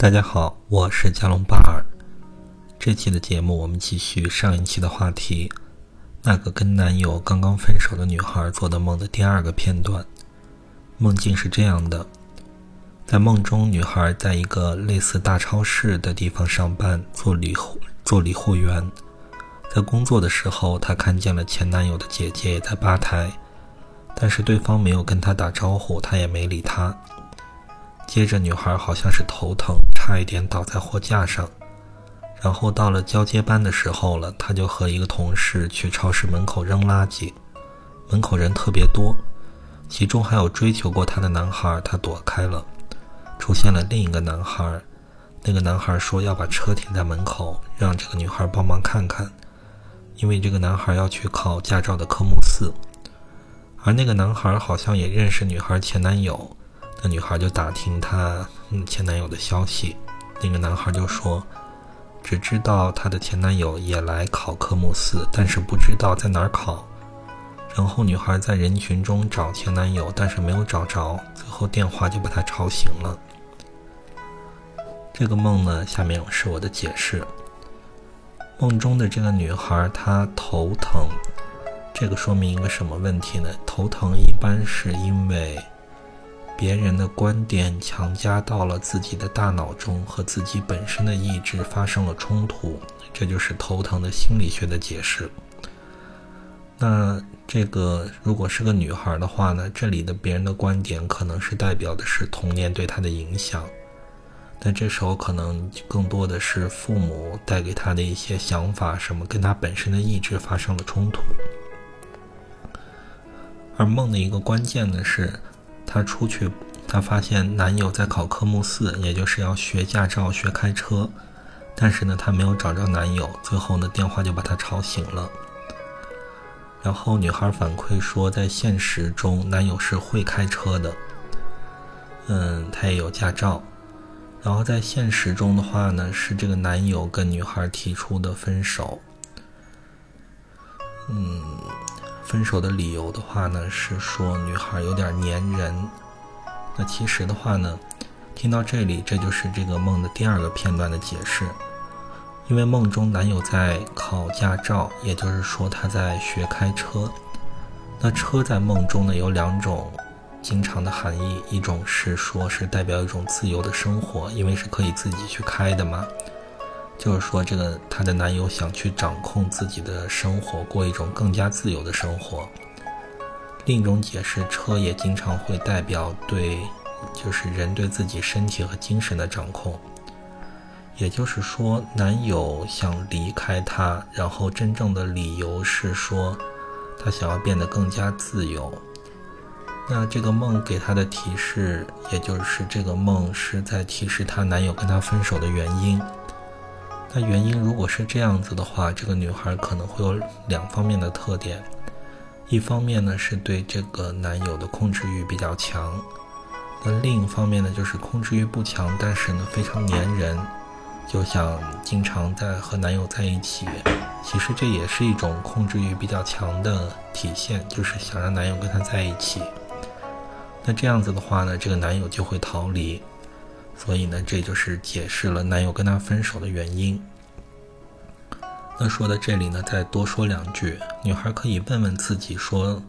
大家好，我是加隆巴尔。这期的节目，我们继续上一期的话题，那个跟男友刚刚分手的女孩做的梦的第二个片段。梦境是这样的：在梦中，女孩在一个类似大超市的地方上班，做理做理货员。在工作的时候，她看见了前男友的姐姐也在吧台，但是对方没有跟她打招呼，她也没理他。接着，女孩好像是头疼，差一点倒在货架上。然后到了交接班的时候了，她就和一个同事去超市门口扔垃圾。门口人特别多，其中还有追求过她的男孩，她躲开了。出现了另一个男孩，那个男孩说要把车停在门口，让这个女孩帮忙看看，因为这个男孩要去考驾照的科目四。而那个男孩好像也认识女孩前男友。那女孩就打听她前男友的消息，那个男孩就说，只知道她的前男友也来考科目四，但是不知道在哪儿考。然后女孩在人群中找前男友，但是没有找着，最后电话就把她吵醒了。这个梦呢，下面是我的解释。梦中的这个女孩她头疼，这个说明一个什么问题呢？头疼一般是因为。别人的观点强加到了自己的大脑中，和自己本身的意志发生了冲突，这就是头疼的心理学的解释。那这个如果是个女孩的话呢？这里的别人的观点可能是代表的是童年对她的影响，但这时候可能更多的是父母带给她的一些想法，什么跟她本身的意志发生了冲突。而梦的一个关键呢是。她出去，她发现男友在考科目四，也就是要学驾照、学开车。但是呢，她没有找着男友，最后呢，电话就把她吵醒了。然后女孩反馈说，在现实中，男友是会开车的，嗯，他也有驾照。然后在现实中的话呢，是这个男友跟女孩提出的分手。嗯。分手的理由的话呢，是说女孩有点粘人。那其实的话呢，听到这里，这就是这个梦的第二个片段的解释。因为梦中男友在考驾照，也就是说他在学开车。那车在梦中呢有两种经常的含义，一种是说是代表一种自由的生活，因为是可以自己去开的嘛。就是说，这个她的男友想去掌控自己的生活，过一种更加自由的生活。另一种解释，车也经常会代表对，就是人对自己身体和精神的掌控。也就是说，男友想离开她，然后真正的理由是说，他想要变得更加自由。那这个梦给她的提示，也就是这个梦是在提示她男友跟她分手的原因。那原因如果是这样子的话，这个女孩可能会有两方面的特点。一方面呢，是对这个男友的控制欲比较强；那另一方面呢，就是控制欲不强，但是呢非常粘人，就想经常在和男友在一起。其实这也是一种控制欲比较强的体现，就是想让男友跟她在一起。那这样子的话呢，这个男友就会逃离。所以呢，这就是解释了男友跟她分手的原因。那说到这里呢，再多说两句，女孩可以问问自己说，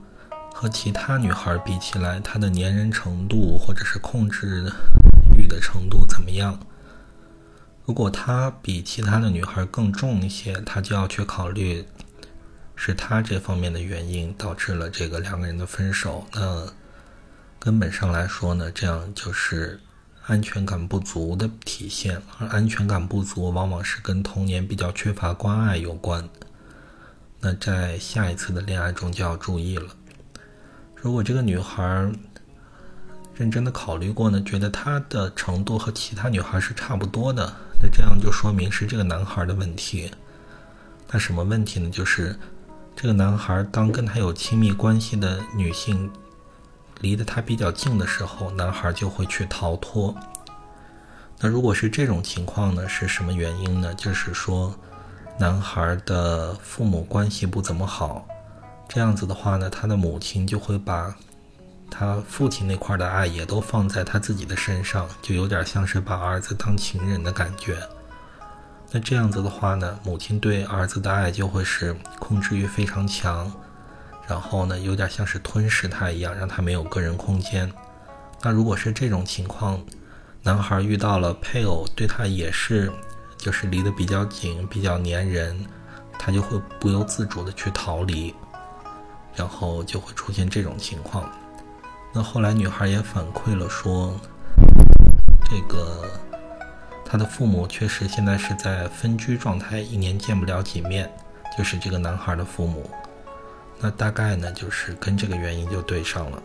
和其他女孩比起来，她的粘人程度或者是控制欲的程度怎么样？如果她比其他的女孩更重一些，她就要去考虑，是她这方面的原因导致了这个两个人的分手。那根本上来说呢，这样就是。安全感不足的体现，而安全感不足往往是跟童年比较缺乏关爱有关。那在下一次的恋爱中就要注意了。如果这个女孩认真的考虑过呢，觉得她的程度和其他女孩是差不多的，那这样就说明是这个男孩的问题。那什么问题呢？就是这个男孩当跟他有亲密关系的女性。离得他比较近的时候，男孩就会去逃脱。那如果是这种情况呢？是什么原因呢？就是说，男孩的父母关系不怎么好。这样子的话呢，他的母亲就会把他父亲那块的爱也都放在他自己的身上，就有点像是把儿子当情人的感觉。那这样子的话呢，母亲对儿子的爱就会是控制欲非常强，然后呢，有点像是吞噬他一样，让他没有个人空间。那如果是这种情况，男孩遇到了配偶，对他也是，就是离得比较紧，比较粘人，他就会不由自主的去逃离，然后就会出现这种情况。那后来女孩也反馈了说，这个她的父母确实现在是在分居状态，一年见不了几面，就是这个男孩的父母。那大概呢，就是跟这个原因就对上了，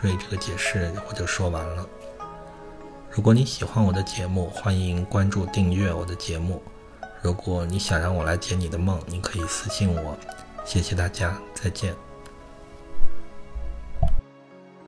所以这个解释我就说完了。如果你喜欢我的节目，欢迎关注订阅我的节目。如果你想让我来解你的梦，你可以私信我。谢谢大家，再见。